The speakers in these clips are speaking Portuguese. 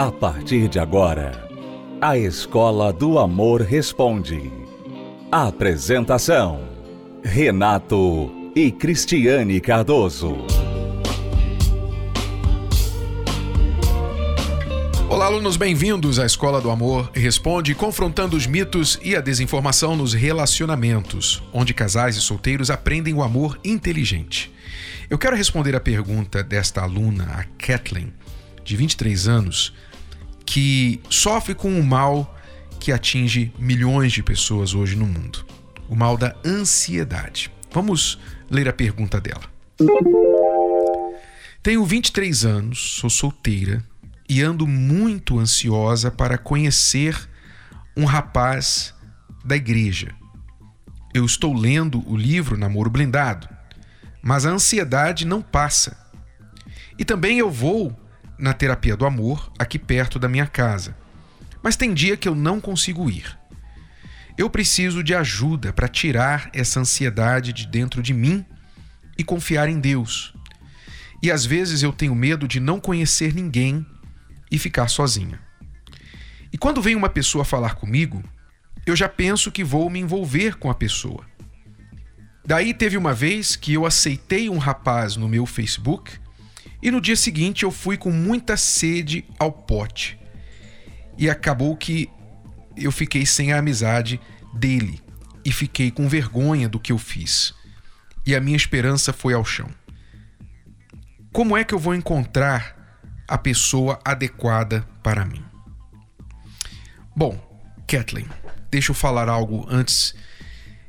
A partir de agora, a Escola do Amor Responde. Apresentação: Renato e Cristiane Cardoso. Olá, alunos, bem-vindos à Escola do Amor Responde, confrontando os mitos e a desinformação nos relacionamentos, onde casais e solteiros aprendem o amor inteligente. Eu quero responder a pergunta desta aluna, a Kathleen, de 23 anos, que sofre com um mal que atinge milhões de pessoas hoje no mundo: o mal da ansiedade. Vamos ler a pergunta dela. Tenho 23 anos, sou solteira e ando muito ansiosa para conhecer um rapaz da igreja. Eu estou lendo o livro Namoro Blindado, mas a ansiedade não passa. E também eu vou na terapia do amor, aqui perto da minha casa. Mas tem dia que eu não consigo ir. Eu preciso de ajuda para tirar essa ansiedade de dentro de mim e confiar em Deus. E às vezes eu tenho medo de não conhecer ninguém e ficar sozinha. E quando vem uma pessoa falar comigo, eu já penso que vou me envolver com a pessoa. Daí teve uma vez que eu aceitei um rapaz no meu Facebook e no dia seguinte eu fui com muita sede ao pote. E acabou que eu fiquei sem a amizade dele e fiquei com vergonha do que eu fiz. E a minha esperança foi ao chão. Como é que eu vou encontrar a pessoa adequada para mim? Bom, Kathleen, deixa eu falar algo antes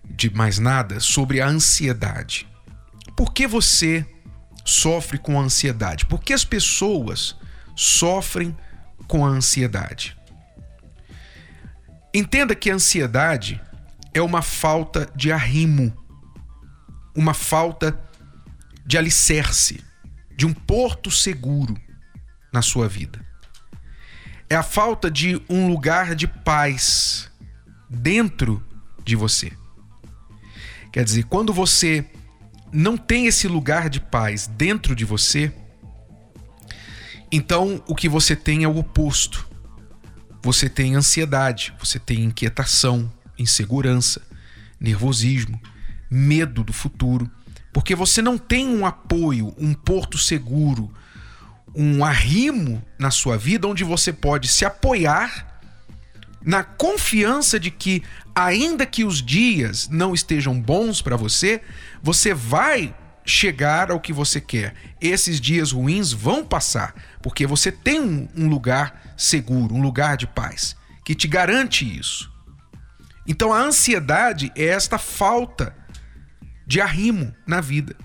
de mais nada sobre a ansiedade. Por que você sofre com ansiedade? Por que as pessoas sofrem com a ansiedade? Entenda que a ansiedade é uma falta de arrimo, uma falta de alicerce, de um porto seguro na sua vida. É a falta de um lugar de paz dentro de você. Quer dizer, quando você não tem esse lugar de paz dentro de você, então o que você tem é o oposto. Você tem ansiedade, você tem inquietação, insegurança, nervosismo, medo do futuro, porque você não tem um apoio, um porto seguro, um arrimo na sua vida onde você pode se apoiar na confiança de que, ainda que os dias não estejam bons para você, você vai chegar ao que você quer. Esses dias ruins vão passar, porque você tem um, um lugar seguro, um lugar de paz, que te garante isso. Então a ansiedade é esta falta de arrimo na vida.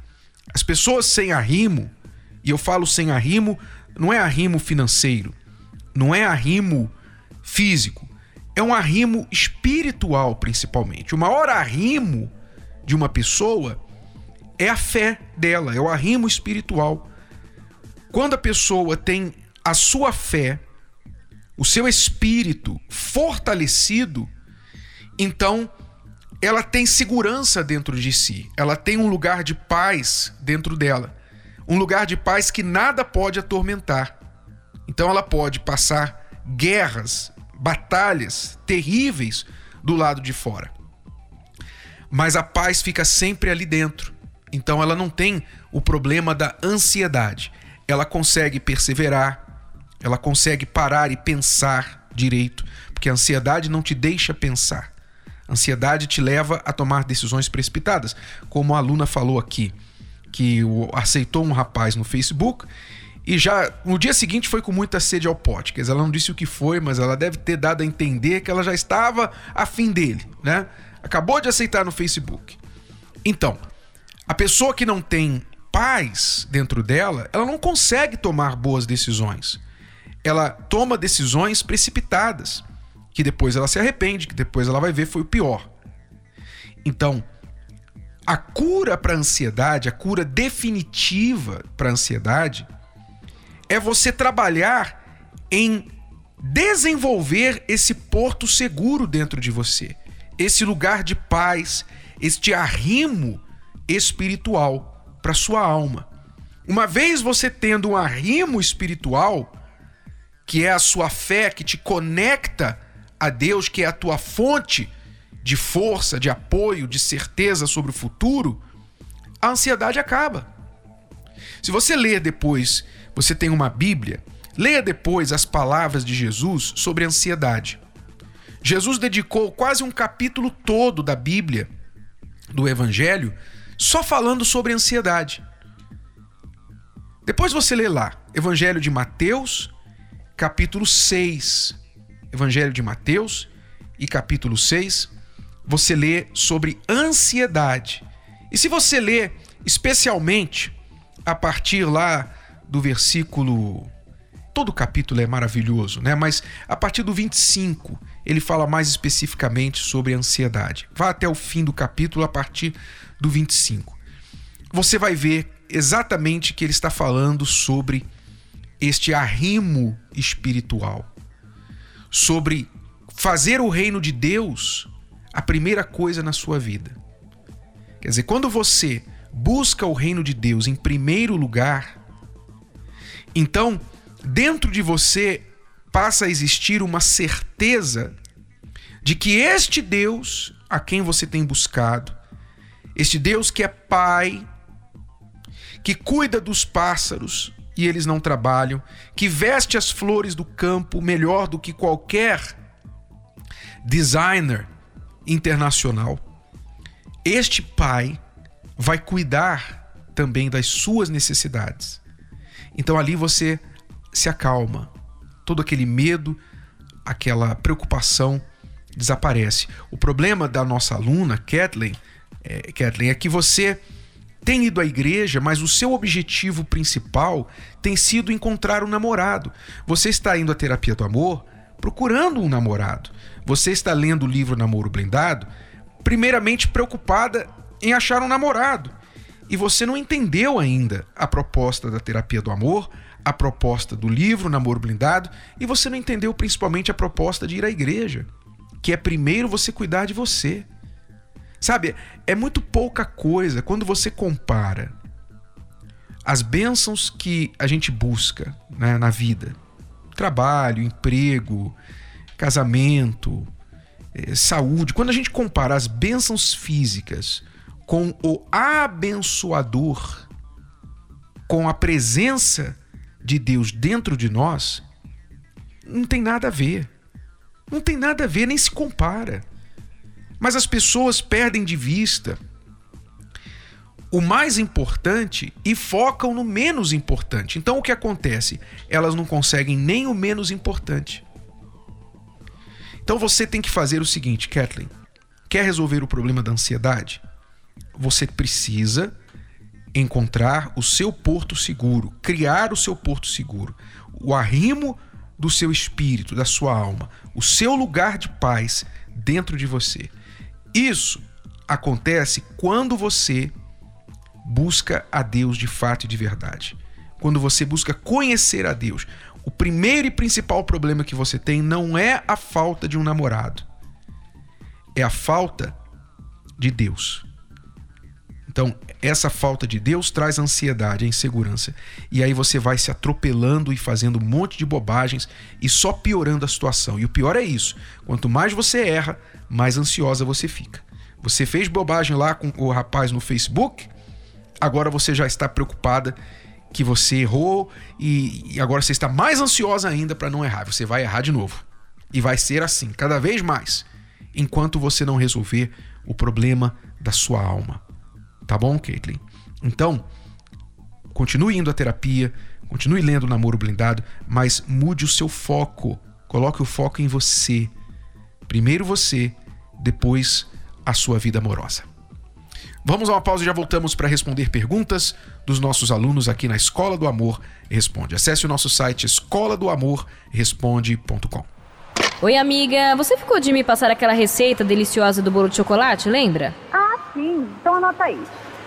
As pessoas sem arrimo, e eu falo sem arrimo, não é arrimo financeiro, não é arrimo físico, é um arrimo espiritual, principalmente. O maior arrimo de uma pessoa é a fé dela, é o arrimo espiritual. Quando a pessoa tem a sua fé, o seu espírito fortalecido, então ela tem segurança dentro de si, ela tem um lugar de paz dentro dela, um lugar de paz que nada pode atormentar. Então ela pode passar guerras, batalhas terríveis do lado de fora. Mas a paz fica sempre ali dentro. Então ela não tem o problema da ansiedade. Ela consegue perseverar, ela consegue parar e pensar direito, porque a ansiedade não te deixa pensar. A ansiedade te leva a tomar decisões precipitadas, como a aluna falou aqui, que aceitou um rapaz no Facebook e já no dia seguinte foi com muita sede ao pote. Quer dizer, ela não disse o que foi, mas ela deve ter dado a entender que ela já estava afim dele, né? Acabou de aceitar no Facebook. Então, a pessoa que não tem paz dentro dela, ela não consegue tomar boas decisões. Ela toma decisões precipitadas, que depois ela se arrepende, que depois ela vai ver foi o pior. Então, a cura para ansiedade, a cura definitiva para ansiedade, é você trabalhar em desenvolver esse porto seguro dentro de você, esse lugar de paz, este arrimo espiritual para sua alma. Uma vez você tendo um arrimo espiritual, que é a sua fé que te conecta a Deus, que é a tua fonte de força, de apoio, de certeza sobre o futuro, a ansiedade acaba. Se você ler depois, você tem uma Bíblia, leia depois as palavras de Jesus sobre ansiedade. Jesus dedicou quase um capítulo todo da Bíblia, do Evangelho, só falando sobre ansiedade. Depois você lê lá, Evangelho de Mateus, capítulo 6. Evangelho de Mateus e capítulo 6, você lê sobre ansiedade. E se você lê especialmente a partir lá do versículo todo o capítulo é maravilhoso, né? Mas a partir do 25, ele fala mais especificamente sobre ansiedade. Vá até o fim do capítulo a partir do 25. Você vai ver exatamente que ele está falando sobre este arrimo espiritual, sobre fazer o reino de Deus a primeira coisa na sua vida. Quer dizer, quando você busca o reino de Deus em primeiro lugar, então dentro de você passa a existir uma certeza de que este Deus a quem você tem buscado, este Deus que é Pai, que cuida dos pássaros e eles não trabalham, que veste as flores do campo melhor do que qualquer designer internacional. Este pai vai cuidar também das suas necessidades. Então ali você se acalma. Todo aquele medo, aquela preocupação desaparece. O problema da nossa aluna, Kathleen, é, Kathleen, é que você tem ido à igreja, mas o seu objetivo principal tem sido encontrar um namorado. Você está indo à terapia do amor procurando um namorado. Você está lendo o livro Namoro Blindado, primeiramente preocupada em achar um namorado. E você não entendeu ainda a proposta da terapia do amor, a proposta do livro Namoro Blindado, e você não entendeu principalmente a proposta de ir à igreja, que é primeiro você cuidar de você. Sabe, é muito pouca coisa quando você compara as bênçãos que a gente busca né, na vida: trabalho, emprego, casamento, eh, saúde. Quando a gente compara as bênçãos físicas com o abençoador, com a presença de Deus dentro de nós, não tem nada a ver. Não tem nada a ver, nem se compara. Mas as pessoas perdem de vista o mais importante e focam no menos importante. Então o que acontece? Elas não conseguem nem o menos importante. Então você tem que fazer o seguinte, Kathleen: quer resolver o problema da ansiedade? Você precisa encontrar o seu porto seguro, criar o seu porto seguro, o arrimo do seu espírito, da sua alma, o seu lugar de paz dentro de você. Isso acontece quando você busca a Deus de fato e de verdade. Quando você busca conhecer a Deus. O primeiro e principal problema que você tem não é a falta de um namorado, é a falta de Deus. Então, essa falta de Deus traz ansiedade, insegurança. E aí você vai se atropelando e fazendo um monte de bobagens e só piorando a situação. E o pior é isso: quanto mais você erra, mais ansiosa você fica. Você fez bobagem lá com o rapaz no Facebook, agora você já está preocupada que você errou e, agora você está mais ansiosa ainda para não errar. Você vai errar de novo. E vai ser assim, cada vez mais, enquanto você não resolver o problema da sua alma. Tá bom, Caitlin? Então, continue indo à terapia, continue lendo o Namoro Blindado, mas mude o seu foco. Coloque o foco em você. Primeiro você, depois a sua vida amorosa. Vamos a uma pausa e já voltamos para responder perguntas dos nossos alunos aqui na Escola do Amor Responde. Acesse o nosso site escola do amor responde.com. Oi, amiga. Você ficou de me passar aquela receita deliciosa do bolo de chocolate, lembra? Ah, anota aí.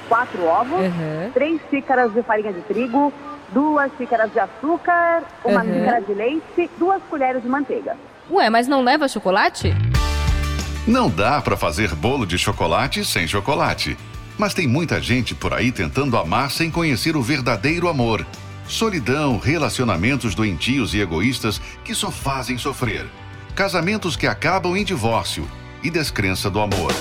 Quatro ovos, uhum. três xícaras de farinha de trigo, duas xícaras de açúcar, uma uhum. xícara de leite, duas colheres de manteiga. Ué, mas não leva chocolate? Não dá para fazer bolo de chocolate sem chocolate. Mas tem muita gente por aí tentando amar sem conhecer o verdadeiro amor. solidão, relacionamentos doentios e egoístas que só fazem sofrer, casamentos que acabam em divórcio e descrença do amor.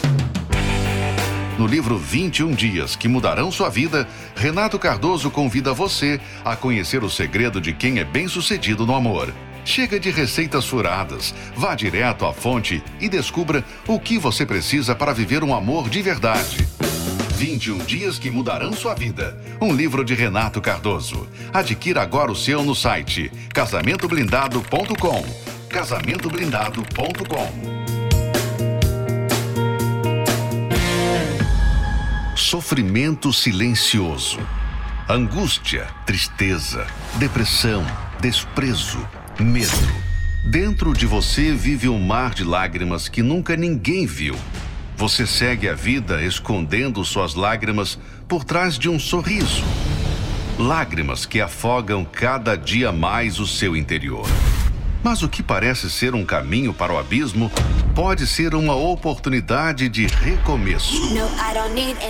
No livro 21 Dias que Mudarão Sua Vida, Renato Cardoso convida você a conhecer o segredo de quem é bem-sucedido no amor. Chega de receitas furadas, vá direto à fonte e descubra o que você precisa para viver um amor de verdade. 21 Dias que Mudarão Sua Vida. Um livro de Renato Cardoso. Adquira agora o seu no site casamentoblindado.com. Casamentoblindado.com. Sofrimento silencioso. Angústia, tristeza, depressão, desprezo, medo. Dentro de você vive um mar de lágrimas que nunca ninguém viu. Você segue a vida escondendo suas lágrimas por trás de um sorriso. Lágrimas que afogam cada dia mais o seu interior. Mas o que parece ser um caminho para o abismo pode ser uma oportunidade de recomeço.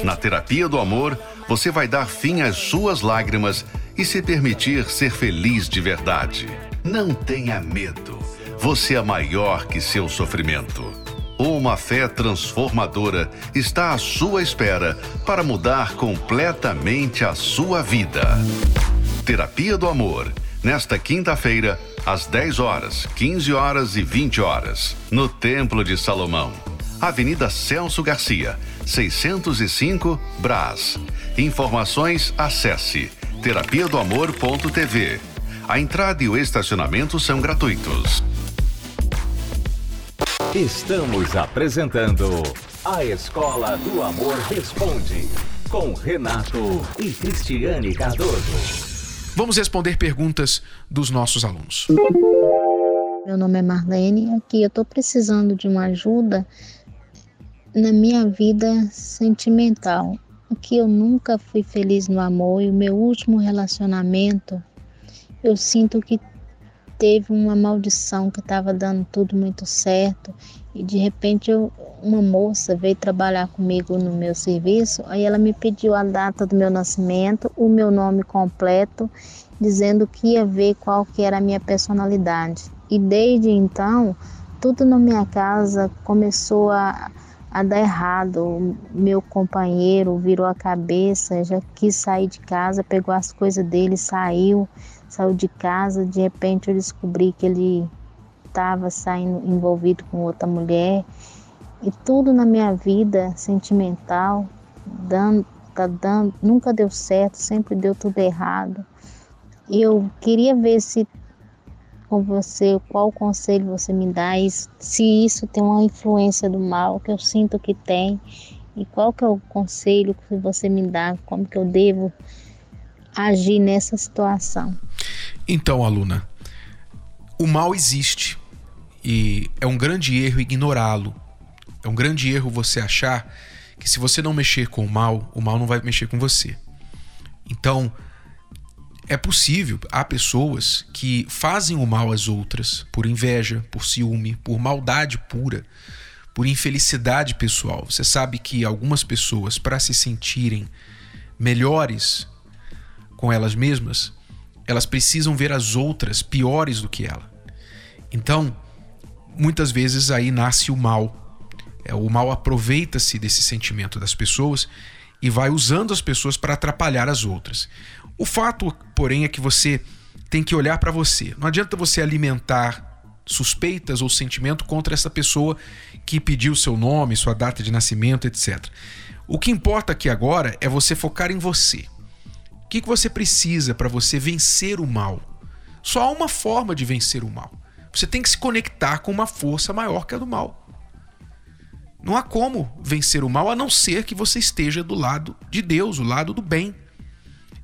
Na terapia do amor, você vai dar fim às suas lágrimas e se permitir ser feliz de verdade. Não tenha medo. Você é maior que seu sofrimento. Uma fé transformadora está à sua espera para mudar completamente a sua vida. Terapia do Amor. Nesta quinta-feira, às 10 horas, 15 horas e 20 horas, no Templo de Salomão. Avenida Celso Garcia, 605 Brás. Informações acesse terapia do amor.tv. A entrada e o estacionamento são gratuitos. Estamos apresentando A Escola do Amor Responde com Renato e Cristiane Cardoso. Vamos responder perguntas dos nossos alunos. Meu nome é Marlene, aqui eu estou precisando de uma ajuda na minha vida sentimental. Aqui eu nunca fui feliz no amor e o meu último relacionamento eu sinto que teve uma maldição que estava dando tudo muito certo e de repente eu, uma moça veio trabalhar comigo no meu serviço, aí ela me pediu a data do meu nascimento, o meu nome completo, dizendo que ia ver qual que era a minha personalidade. E desde então, tudo na minha casa começou a, a dar errado. Meu companheiro virou a cabeça, já quis sair de casa, pegou as coisas dele, saiu saiu de casa, de repente eu descobri que ele estava saindo envolvido com outra mulher e tudo na minha vida sentimental dando, tá dando, nunca deu certo, sempre deu tudo errado. Eu queria ver se com você qual conselho você me dá se isso tem uma influência do mal que eu sinto que tem e qual que é o conselho que você me dá, como que eu devo agir nessa situação. Então, aluna, o mal existe e é um grande erro ignorá-lo. É um grande erro você achar que se você não mexer com o mal, o mal não vai mexer com você. Então, é possível, há pessoas que fazem o mal às outras por inveja, por ciúme, por maldade pura, por infelicidade pessoal. Você sabe que algumas pessoas, para se sentirem melhores com elas mesmas, elas precisam ver as outras piores do que ela. Então, muitas vezes aí nasce o mal. É, o mal aproveita-se desse sentimento das pessoas e vai usando as pessoas para atrapalhar as outras. O fato, porém, é que você tem que olhar para você. Não adianta você alimentar suspeitas ou sentimento contra essa pessoa que pediu seu nome, sua data de nascimento, etc. O que importa aqui agora é você focar em você. O que, que você precisa para você vencer o mal? Só há uma forma de vencer o mal. Você tem que se conectar com uma força maior que a do mal. Não há como vencer o mal a não ser que você esteja do lado de Deus, o lado do bem.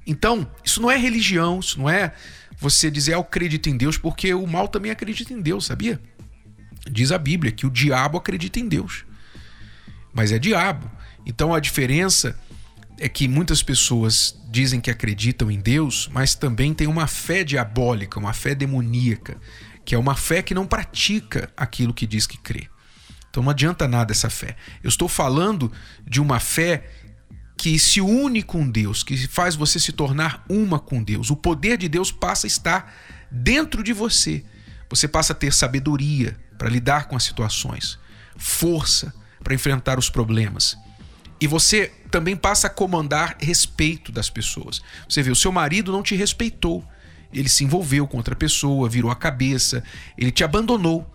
Então, isso não é religião, isso não é você dizer eu acredito em Deus, porque o mal também acredita em Deus, sabia? Diz a Bíblia que o diabo acredita em Deus. Mas é diabo. Então a diferença é que muitas pessoas dizem que acreditam em Deus, mas também têm uma fé diabólica, uma fé demoníaca, que é uma fé que não pratica aquilo que diz que crê. Então não adianta nada essa fé. Eu estou falando de uma fé que se une com Deus, que faz você se tornar uma com Deus. O poder de Deus passa a estar dentro de você. Você passa a ter sabedoria para lidar com as situações, força para enfrentar os problemas. E você também passa a comandar respeito das pessoas. Você vê, o seu marido não te respeitou. Ele se envolveu com outra pessoa, virou a cabeça, ele te abandonou.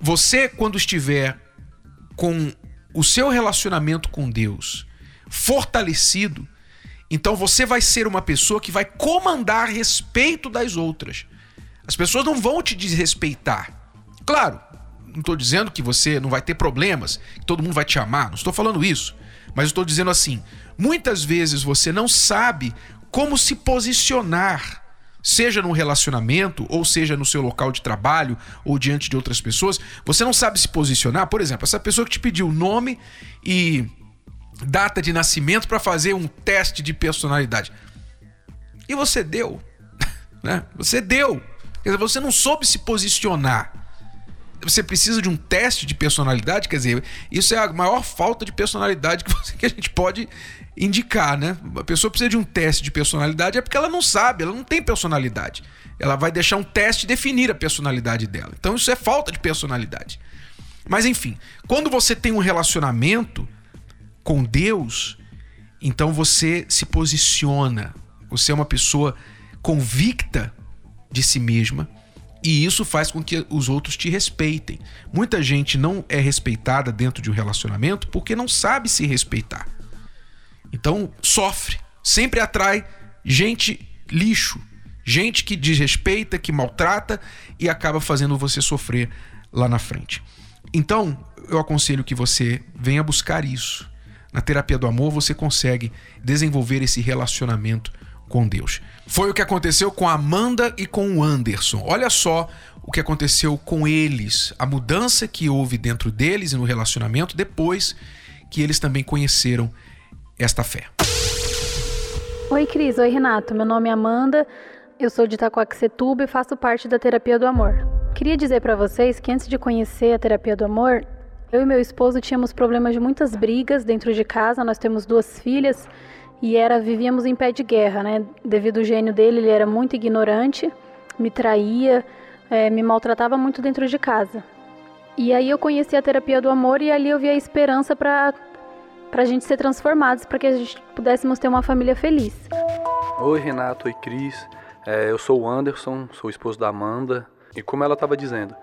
Você, quando estiver com o seu relacionamento com Deus fortalecido, então você vai ser uma pessoa que vai comandar respeito das outras. As pessoas não vão te desrespeitar. Claro, não estou dizendo que você não vai ter problemas, que todo mundo vai te amar, não estou falando isso. Mas estou dizendo assim: muitas vezes você não sabe como se posicionar, seja num relacionamento, ou seja no seu local de trabalho, ou diante de outras pessoas. Você não sabe se posicionar. Por exemplo, essa pessoa que te pediu nome e data de nascimento para fazer um teste de personalidade. E você deu. Né? Você deu. Quer dizer, você não soube se posicionar você precisa de um teste de personalidade, quer dizer, isso é a maior falta de personalidade que, você, que a gente pode indicar, né? A pessoa precisa de um teste de personalidade é porque ela não sabe, ela não tem personalidade. Ela vai deixar um teste definir a personalidade dela. Então isso é falta de personalidade. Mas enfim, quando você tem um relacionamento com Deus, então você se posiciona. Você é uma pessoa convicta de si mesma e isso faz com que os outros te respeitem. Muita gente não é respeitada dentro de um relacionamento porque não sabe se respeitar. Então sofre, sempre atrai gente lixo, gente que desrespeita, que maltrata e acaba fazendo você sofrer lá na frente. Então, eu aconselho que você venha buscar isso. Na terapia do amor, você consegue desenvolver esse relacionamento com Deus. Foi o que aconteceu com a Amanda e com o Anderson. Olha só o que aconteceu com eles, a mudança que houve dentro deles e no relacionamento depois que eles também conheceram esta fé. Oi, Cris. Oi, Renato. Meu nome é Amanda. Eu sou de Itacoaxetuba e faço parte da Terapia do Amor. Queria dizer para vocês que antes de conhecer a Terapia do Amor, eu e meu esposo tínhamos problemas de muitas brigas dentro de casa. Nós temos duas filhas e era vivíamos em pé de guerra, né? Devido ao gênio dele, ele era muito ignorante, me traía, é, me maltratava muito dentro de casa. E aí eu conheci a terapia do amor e ali eu vi a esperança para para a gente ser transformados, para que a gente pudéssemos ter uma família feliz. Oi Renato, oi Cris, é, eu sou o Anderson, sou o esposo da Amanda e como ela estava dizendo,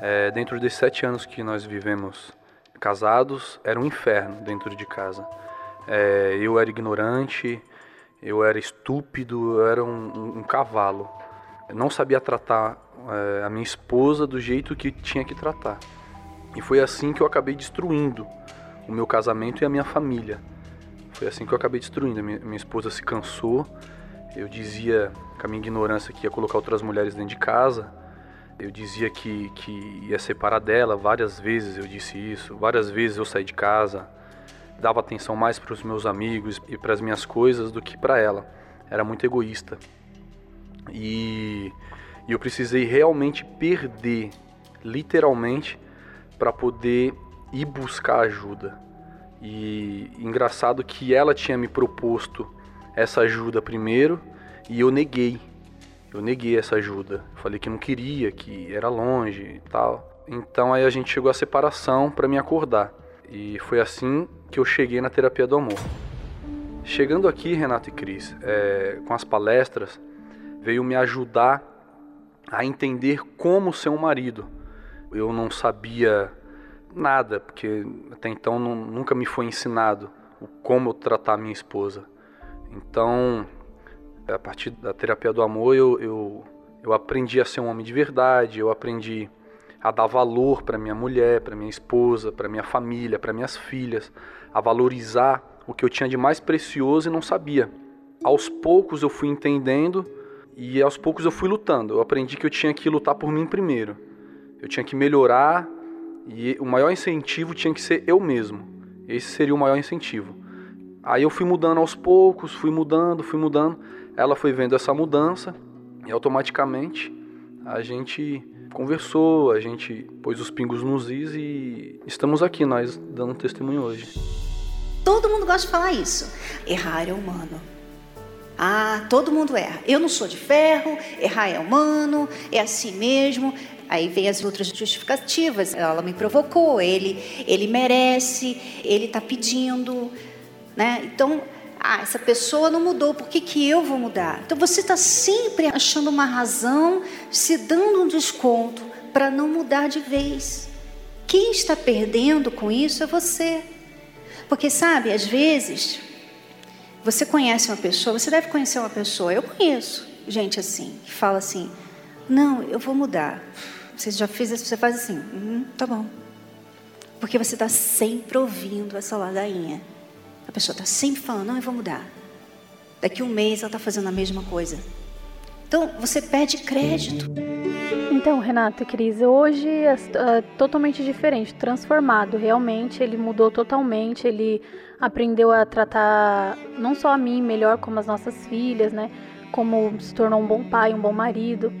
é, dentro desses sete anos que nós vivemos casados, era um inferno dentro de casa. É, eu era ignorante, eu era estúpido, eu era um, um, cavalo. Eu não sabia tratar é, a minha esposa do jeito que tinha que tratar. E foi assim que eu acabei destruindo o meu casamento e a minha família. Foi assim que eu acabei destruindo. Minha, minha esposa se cansou. Eu dizia com a minha ignorância que ia colocar outras mulheres dentro de casa. Eu dizia que, que ia separar dela. Várias vezes eu disse isso. Várias vezes eu saí de casa dava atenção mais para os meus amigos e para as minhas coisas do que para ela. Era muito egoísta. E, e eu precisei realmente perder, literalmente, para poder ir buscar ajuda. E engraçado que ela tinha me proposto essa ajuda primeiro e eu neguei. Eu neguei essa ajuda. Falei que não queria, que era longe e tal. Então aí a gente chegou à separação para me acordar. E foi assim que eu cheguei na terapia do amor. Chegando aqui, Renato e Cris, é, com as palestras, veio me ajudar a entender como ser um marido. Eu não sabia nada, porque até então não, nunca me foi ensinado o como tratar minha esposa. Então, a partir da terapia do amor, eu, eu, eu aprendi a ser um homem de verdade, eu aprendi a dar valor para minha mulher, para minha esposa, para minha família, para minhas filhas, a valorizar o que eu tinha de mais precioso e não sabia. Aos poucos eu fui entendendo e aos poucos eu fui lutando. Eu aprendi que eu tinha que lutar por mim primeiro. Eu tinha que melhorar e o maior incentivo tinha que ser eu mesmo. Esse seria o maior incentivo. Aí eu fui mudando aos poucos, fui mudando, fui mudando. Ela foi vendo essa mudança e automaticamente a gente conversou, a gente pôs os pingos nos is e estamos aqui, nós dando testemunho hoje. Todo mundo gosta de falar isso. Errar é humano. Ah, todo mundo erra. Eu não sou de ferro, errar é humano, é assim mesmo. Aí vem as outras justificativas. Ela me provocou, ele, ele merece, ele está pedindo, né? Então, ah, essa pessoa não mudou, por que, que eu vou mudar? Então você está sempre achando uma razão, se dando um desconto para não mudar de vez. Quem está perdendo com isso é você. Porque sabe, às vezes, você conhece uma pessoa, você deve conhecer uma pessoa, eu conheço gente assim, que fala assim: não, eu vou mudar. Você já fez isso, você faz assim, hum, tá bom. Porque você está sempre ouvindo essa ladainha. A pessoa está sempre falando, não, eu vou mudar. Daqui um mês ela está fazendo a mesma coisa. Então, você perde crédito. Então, Renata Cris, hoje é, é totalmente diferente, transformado. Realmente, ele mudou totalmente. Ele aprendeu a tratar não só a mim melhor, como as nossas filhas, né? Como se tornou um bom pai, um bom marido.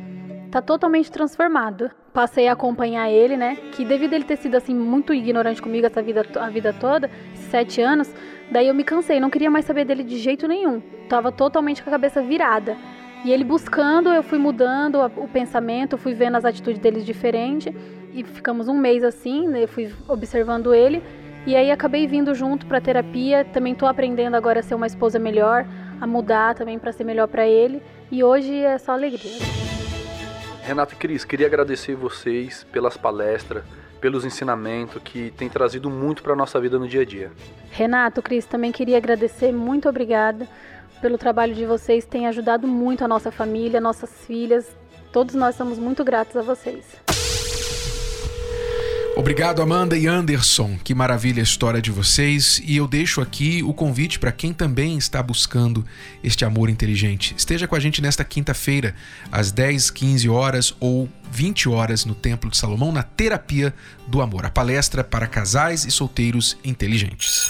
Tá totalmente transformado. Passei a acompanhar ele, né? Que devido a ele ter sido assim muito ignorante comigo essa vida, a vida toda, sete anos, daí eu me cansei, não queria mais saber dele de jeito nenhum. Tava totalmente com a cabeça virada. E ele buscando, eu fui mudando o pensamento, fui vendo as atitudes deles diferentes. E ficamos um mês assim, né? Eu fui observando ele. E aí acabei vindo junto para terapia. Também estou aprendendo agora a ser uma esposa melhor, a mudar também para ser melhor para ele. E hoje é só alegria. Renato e Cris, queria agradecer vocês pelas palestras, pelos ensinamentos que tem trazido muito para nossa vida no dia a dia. Renato, Cris, também queria agradecer, muito obrigada pelo trabalho de vocês, tem ajudado muito a nossa família, nossas filhas. Todos nós somos muito gratos a vocês. Obrigado, Amanda e Anderson. Que maravilha a história de vocês. E eu deixo aqui o convite para quem também está buscando este amor inteligente. Esteja com a gente nesta quinta-feira, às 10, 15 horas ou 20 horas no Templo de Salomão, na Terapia do Amor a palestra para casais e solteiros inteligentes.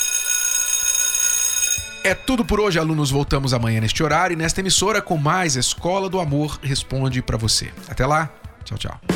É tudo por hoje, alunos. Voltamos amanhã neste horário e nesta emissora com mais Escola do Amor Responde para você. Até lá. Tchau, tchau.